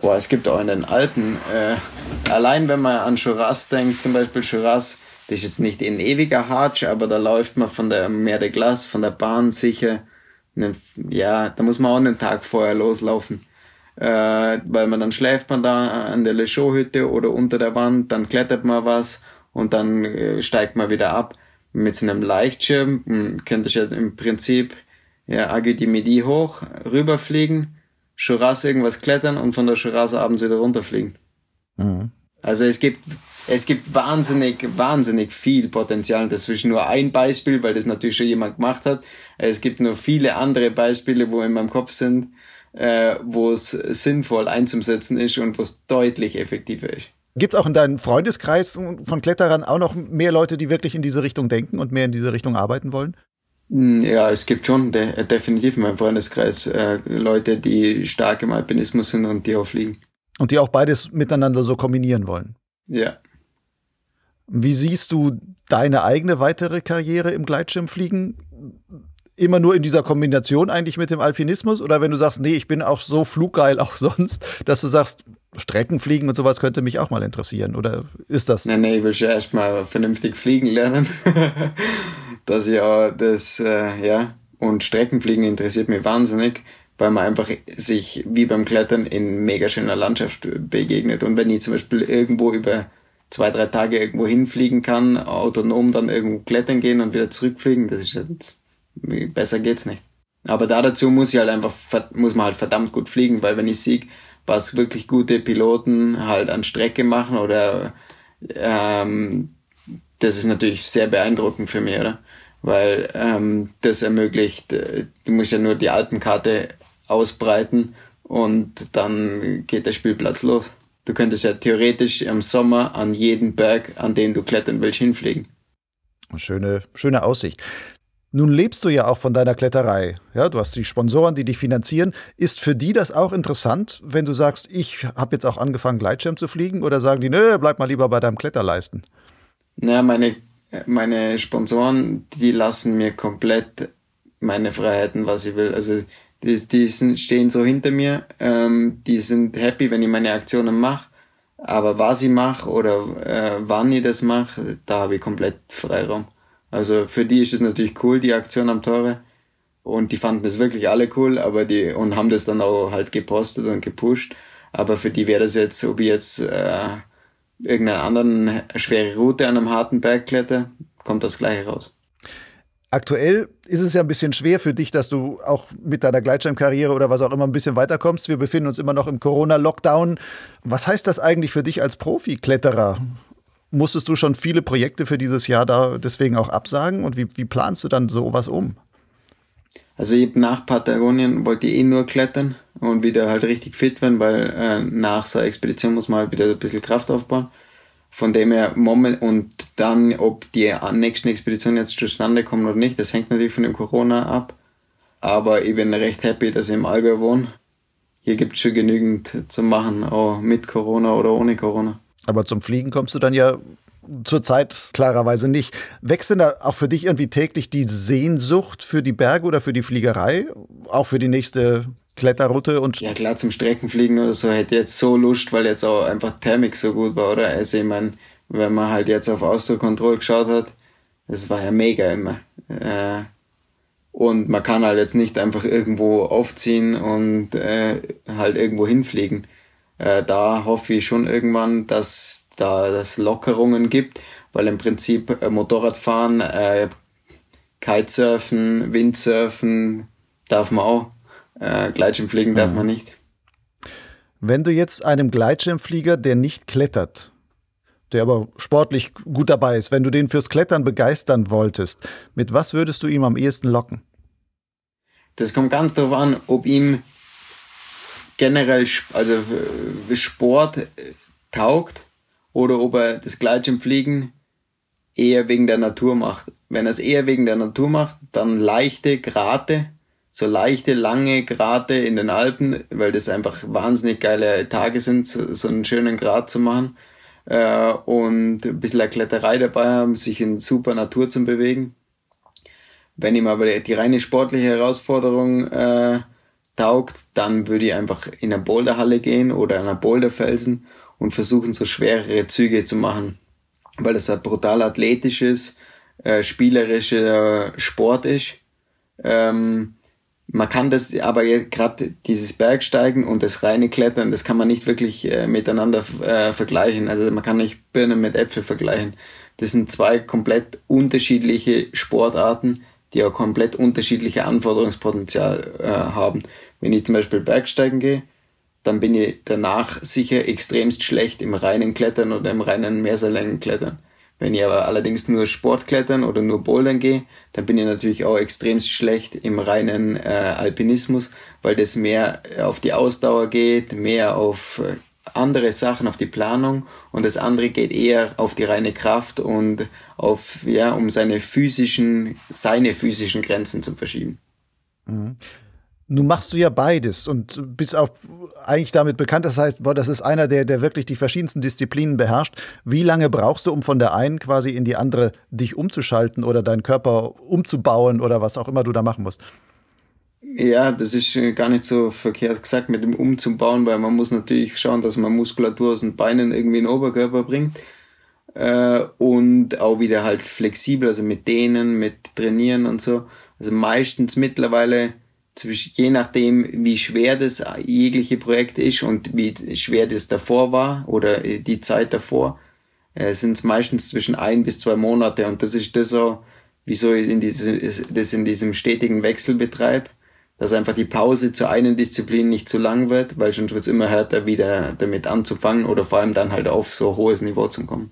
Boah, es gibt auch in den Alpen, äh, allein wenn man an Churas denkt, zum Beispiel Churas, das ist jetzt nicht ein ewiger Hartsch, aber da läuft man von der Mer de Glas, von der Bahn sicher, ja, da muss man auch einen Tag vorher loslaufen. Äh, weil man dann schläft man da an der Le Chaux-Hütte oder unter der Wand, dann klettert man was und dann äh, steigt man wieder ab. Mit so einem Leichtschirm hm, könnte ich ja im Prinzip ja, Agü di Midi hoch, rüberfliegen, Churas irgendwas klettern und von der Churas abends wieder runterfliegen. Mhm. Also es gibt es gibt wahnsinnig, wahnsinnig viel Potenzial. Das ist nur ein Beispiel, weil das natürlich schon jemand gemacht hat. Es gibt nur viele andere Beispiele, wo in meinem Kopf sind, äh, wo es sinnvoll einzusetzen ist und wo es deutlich effektiver ist. Gibt es auch in deinem Freundeskreis von Kletterern auch noch mehr Leute, die wirklich in diese Richtung denken und mehr in diese Richtung arbeiten wollen? Hm, ja, es gibt schon de definitiv in meinem Freundeskreis äh, Leute, die stark im Alpinismus sind und die auch fliegen. Und die auch beides miteinander so kombinieren wollen. Ja. Wie siehst du deine eigene weitere Karriere im Gleitschirmfliegen? Immer nur in dieser Kombination eigentlich mit dem Alpinismus? Oder wenn du sagst, nee, ich bin auch so fluggeil auch sonst, dass du sagst, Streckenfliegen und sowas könnte mich auch mal interessieren? Oder ist das? Nee, nee, ich will schon erstmal vernünftig fliegen lernen. dass ich auch das, äh, ja, und Streckenfliegen interessiert mich wahnsinnig, weil man einfach sich wie beim Klettern in mega schöner Landschaft begegnet. Und wenn ich zum Beispiel irgendwo über zwei, drei Tage irgendwo hinfliegen kann, autonom dann irgendwo klettern gehen und wieder zurückfliegen, das ist halt, besser geht's nicht. Aber da dazu muss ich halt einfach, muss man halt verdammt gut fliegen, weil wenn ich sehe, was wirklich gute Piloten halt an Strecke machen oder, ähm, das ist natürlich sehr beeindruckend für mich, oder? Weil ähm, das ermöglicht, äh, du musst ja nur die Alpenkarte ausbreiten und dann geht der Spielplatz los. Du könntest ja theoretisch im Sommer an jeden Berg, an den du klettern willst, hinfliegen. Schöne, schöne Aussicht. Nun lebst du ja auch von deiner Kletterei. Ja, du hast die Sponsoren, die dich finanzieren. Ist für die das auch interessant, wenn du sagst, ich habe jetzt auch angefangen, Gleitschirm zu fliegen? Oder sagen die, nö, bleib mal lieber bei deinem Kletterleisten? Na, meine, meine Sponsoren, die lassen mir komplett meine Freiheiten, was ich will. Also die, die sind, stehen so hinter mir, ähm, die sind happy, wenn ich meine Aktionen mache. Aber was ich mache oder äh, wann ich das mache, da habe ich komplett Freiraum. Also für die ist es natürlich cool, die Aktion am Tore. Und die fanden das wirklich alle cool, aber die und haben das dann auch halt gepostet und gepusht. Aber für die wäre das jetzt, ob ich jetzt äh, irgendeine anderen schwere Route an einem harten Berg kletter, kommt das gleiche raus. Aktuell ist es ja ein bisschen schwer für dich, dass du auch mit deiner Gleitschirmkarriere oder was auch immer ein bisschen weiterkommst. Wir befinden uns immer noch im Corona-Lockdown. Was heißt das eigentlich für dich als Profikletterer? Musstest du schon viele Projekte für dieses Jahr da deswegen auch absagen? Und wie, wie planst du dann sowas um? Also ich nach Patagonien wollte ich eh nur klettern und wieder halt richtig fit werden, weil äh, nach so einer Expedition muss man halt wieder ein bisschen Kraft aufbauen. Von dem her, Moment, und dann, ob die nächsten Expeditionen jetzt zustande kommen oder nicht, das hängt natürlich von dem Corona ab. Aber ich bin recht happy, dass ich im Allgäu wohne. Hier gibt es schon genügend zu machen, auch mit Corona oder ohne Corona. Aber zum Fliegen kommst du dann ja zurzeit klarerweise nicht. Wächst denn da auch für dich irgendwie täglich die Sehnsucht für die Berge oder für die Fliegerei? Auch für die nächste Kletterroute und. Ja klar, zum Streckenfliegen oder so hätte jetzt so Lust, weil jetzt auch einfach Thermik so gut war, oder? Also ich meine, wenn man halt jetzt auf Austro Control geschaut hat, das war ja mega immer. Äh, und man kann halt jetzt nicht einfach irgendwo aufziehen und äh, halt irgendwo hinfliegen. Äh, da hoffe ich schon irgendwann, dass da das Lockerungen gibt, weil im Prinzip Motorradfahren, Kitesurfen, Windsurfen darf man auch. Äh, Gleitschirmfliegen darf mhm. man nicht. Wenn du jetzt einem Gleitschirmflieger, der nicht klettert, der aber sportlich gut dabei ist, wenn du den fürs Klettern begeistern wolltest, mit was würdest du ihm am ehesten locken? Das kommt ganz darauf an, ob ihm generell also Sport äh, taugt oder ob er das Gleitschirmfliegen eher wegen der Natur macht. Wenn er es eher wegen der Natur macht, dann leichte Grate so leichte, lange Grate in den Alpen, weil das einfach wahnsinnig geile Tage sind, so, so einen schönen Grat zu machen. Äh, und ein bisschen Kletterei dabei haben, sich in super Natur zu bewegen. Wenn ihm aber die reine sportliche Herausforderung äh, taugt, dann würde ich einfach in eine Boulderhalle gehen oder an einer Boulderfelsen und versuchen, so schwerere Züge zu machen. Weil das ein brutal athletisches, äh, spielerischer Sport ist. Ähm, man kann das aber gerade dieses Bergsteigen und das reine Klettern, das kann man nicht wirklich äh, miteinander äh, vergleichen. Also man kann nicht Birnen mit Äpfel vergleichen. Das sind zwei komplett unterschiedliche Sportarten, die auch komplett unterschiedliche Anforderungspotenzial äh, haben. Wenn ich zum Beispiel Bergsteigen gehe, dann bin ich danach sicher extremst schlecht im reinen Klettern oder im reinen Mehrseillängenklettern. Wenn ich aber allerdings nur Sportklettern oder nur Bouldern gehe, dann bin ich natürlich auch extrem schlecht im reinen äh, Alpinismus, weil das mehr auf die Ausdauer geht, mehr auf äh, andere Sachen, auf die Planung und das andere geht eher auf die reine Kraft und auf, ja, um seine physischen, seine physischen Grenzen zu verschieben. Mhm. Nun machst du ja beides und bist auch eigentlich damit bekannt. Das heißt, boah, das ist einer, der, der wirklich die verschiedensten Disziplinen beherrscht. Wie lange brauchst du, um von der einen quasi in die andere dich umzuschalten oder deinen Körper umzubauen oder was auch immer du da machen musst? Ja, das ist gar nicht so verkehrt gesagt mit dem Umzubauen, weil man muss natürlich schauen, dass man Muskulatur aus den Beinen irgendwie in den Oberkörper bringt äh, und auch wieder halt flexibel, also mit Dehnen, mit Trainieren und so. Also meistens mittlerweile je nachdem, wie schwer das jegliche Projekt ist und wie schwer das davor war oder die Zeit davor, äh, sind es meistens zwischen ein bis zwei Monate und das ist das so, wieso ich in dieses, das in diesem stetigen Wechsel betreibe, dass einfach die Pause zur einen Disziplin nicht zu lang wird, weil sonst wird es immer härter, wieder damit anzufangen oder vor allem dann halt auf so hohes Niveau zu kommen.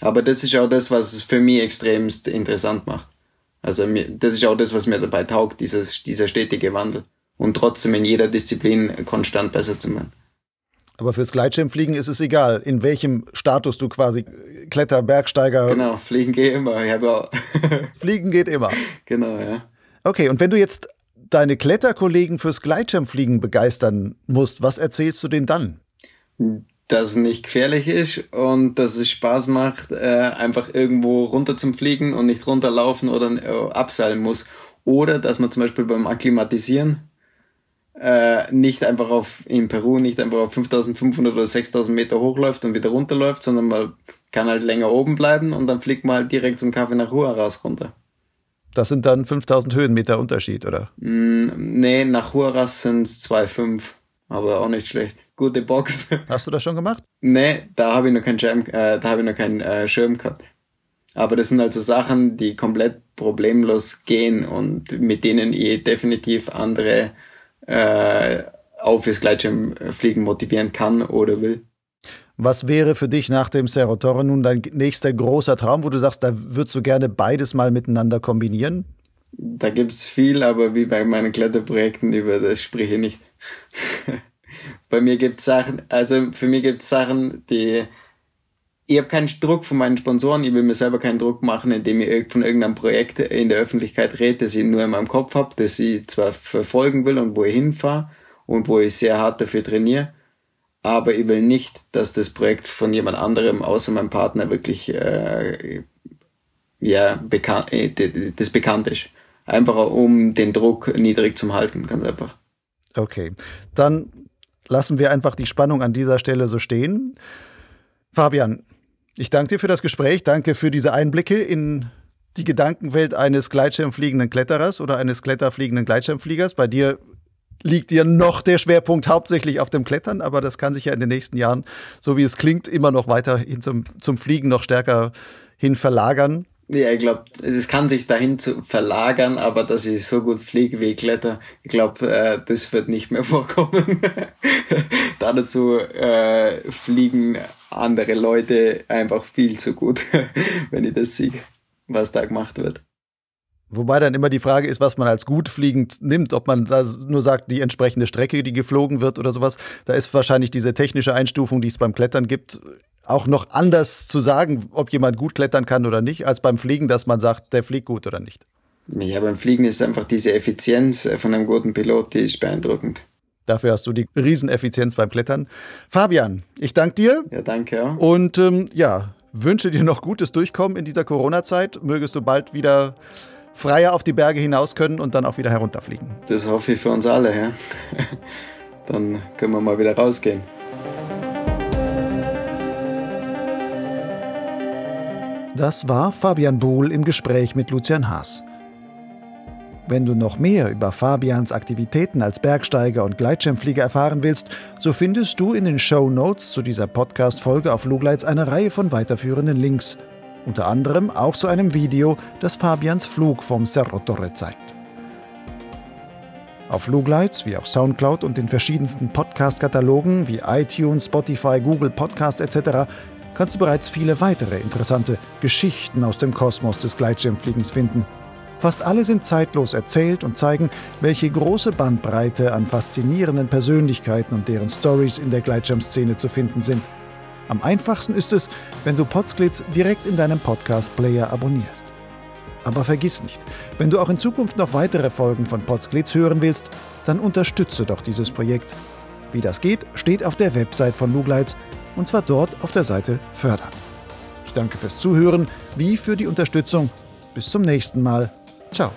Aber das ist auch das, was es für mich extremst interessant macht. Also das ist auch das, was mir dabei taugt, dieses, dieser stetige Wandel. Und trotzdem in jeder Disziplin konstant besser zu werden. Aber fürs Gleitschirmfliegen ist es egal, in welchem Status du quasi Kletter, Bergsteiger. Genau, fliegen geht immer. Ich auch fliegen geht immer. Genau, ja. Okay, und wenn du jetzt deine Kletterkollegen fürs Gleitschirmfliegen begeistern musst, was erzählst du denen dann? Dass es nicht gefährlich ist und dass es Spaß macht, äh, einfach irgendwo runter zum Fliegen und nicht runterlaufen oder äh, abseilen muss. Oder dass man zum Beispiel beim Akklimatisieren äh, nicht einfach auf, in Peru nicht einfach auf 5500 oder 6000 Meter hochläuft und wieder runterläuft, sondern man kann halt länger oben bleiben und dann fliegt man halt direkt zum Kaffee nach Huaraz runter. Das sind dann 5000 Höhenmeter Unterschied, oder? Mm, nee, nach Huaraz sind es 2,5, aber auch nicht schlecht. Gute Box. Hast du das schon gemacht? Nee, da habe ich noch keinen Schirm, äh, da habe ich noch keinen äh, Schirm gehabt. Aber das sind also Sachen, die komplett problemlos gehen und mit denen ich definitiv andere äh, auf fürs Gleitschirmfliegen motivieren kann oder will. Was wäre für dich nach dem Cerro Torre nun dein nächster großer Traum, wo du sagst, da würdest du gerne beides mal miteinander kombinieren? Da gibt's viel, aber wie bei meinen Kletterprojekten, über das spreche ich nicht. bei mir gibt's Sachen, also für mich gibt's Sachen, die ich habe keinen Druck von meinen Sponsoren, ich will mir selber keinen Druck machen, indem ich von irgendeinem Projekt in der Öffentlichkeit rede, das ich nur in meinem Kopf habe, das ich zwar verfolgen will und wo ich hinfahre und wo ich sehr hart dafür trainiere, aber ich will nicht, dass das Projekt von jemand anderem außer meinem Partner wirklich äh, ja, bekannt, äh, das bekannt ist. Einfach um den Druck niedrig zu halten, ganz einfach. Okay, dann lassen wir einfach die Spannung an dieser Stelle so stehen. Fabian, ich danke dir für das Gespräch, danke für diese Einblicke in die Gedankenwelt eines gleitschirmfliegenden Kletterers oder eines kletterfliegenden Gleitschirmfliegers. Bei dir liegt ja noch der Schwerpunkt hauptsächlich auf dem Klettern, aber das kann sich ja in den nächsten Jahren, so wie es klingt, immer noch weiter hin zum, zum Fliegen noch stärker hin verlagern. Ja, ich glaube, es kann sich dahin zu verlagern, aber dass ich so gut fliege wie ich kletter, ich glaube, äh, das wird nicht mehr vorkommen. da dazu äh, fliegen andere Leute einfach viel zu gut, wenn ich das sehe, was da gemacht wird. Wobei dann immer die Frage ist, was man als gut fliegend nimmt, ob man da nur sagt, die entsprechende Strecke, die geflogen wird oder sowas. Da ist wahrscheinlich diese technische Einstufung, die es beim Klettern gibt, auch noch anders zu sagen, ob jemand gut klettern kann oder nicht, als beim Fliegen, dass man sagt, der fliegt gut oder nicht. Ja, beim Fliegen ist einfach diese Effizienz von einem guten Pilot, die ist beeindruckend. Dafür hast du die Rieseneffizienz beim Klettern. Fabian, ich danke dir. Ja, danke. Ja. Und ähm, ja, wünsche dir noch gutes Durchkommen in dieser Corona-Zeit. Mögest du bald wieder freier auf die Berge hinaus können und dann auch wieder herunterfliegen. Das hoffe ich für uns alle, ja. Dann können wir mal wieder rausgehen. Das war Fabian Bohl im Gespräch mit Lucian Haas. Wenn du noch mehr über Fabians Aktivitäten als Bergsteiger und Gleitschirmflieger erfahren willst, so findest du in den Show Notes zu dieser Podcast-Folge auf Lugleits eine Reihe von weiterführenden Links – unter anderem auch zu einem Video, das Fabians Flug vom Cerro Torre zeigt. Auf Lugleits wie auch Soundcloud und den verschiedensten Podcast-Katalogen wie iTunes, Spotify, Google Podcast etc. kannst du bereits viele weitere interessante Geschichten aus dem Kosmos des Gleitschirmfliegens finden. Fast alle sind zeitlos erzählt und zeigen, welche große Bandbreite an faszinierenden Persönlichkeiten und deren Stories in der Gleitschirmszene zu finden sind – am einfachsten ist es, wenn du Podsglitz direkt in deinem Podcast-Player abonnierst. Aber vergiss nicht, wenn du auch in Zukunft noch weitere Folgen von Podsglitz hören willst, dann unterstütze doch dieses Projekt. Wie das geht, steht auf der Website von Lugleitz und zwar dort auf der Seite Fördern. Ich danke fürs Zuhören wie für die Unterstützung. Bis zum nächsten Mal. Ciao.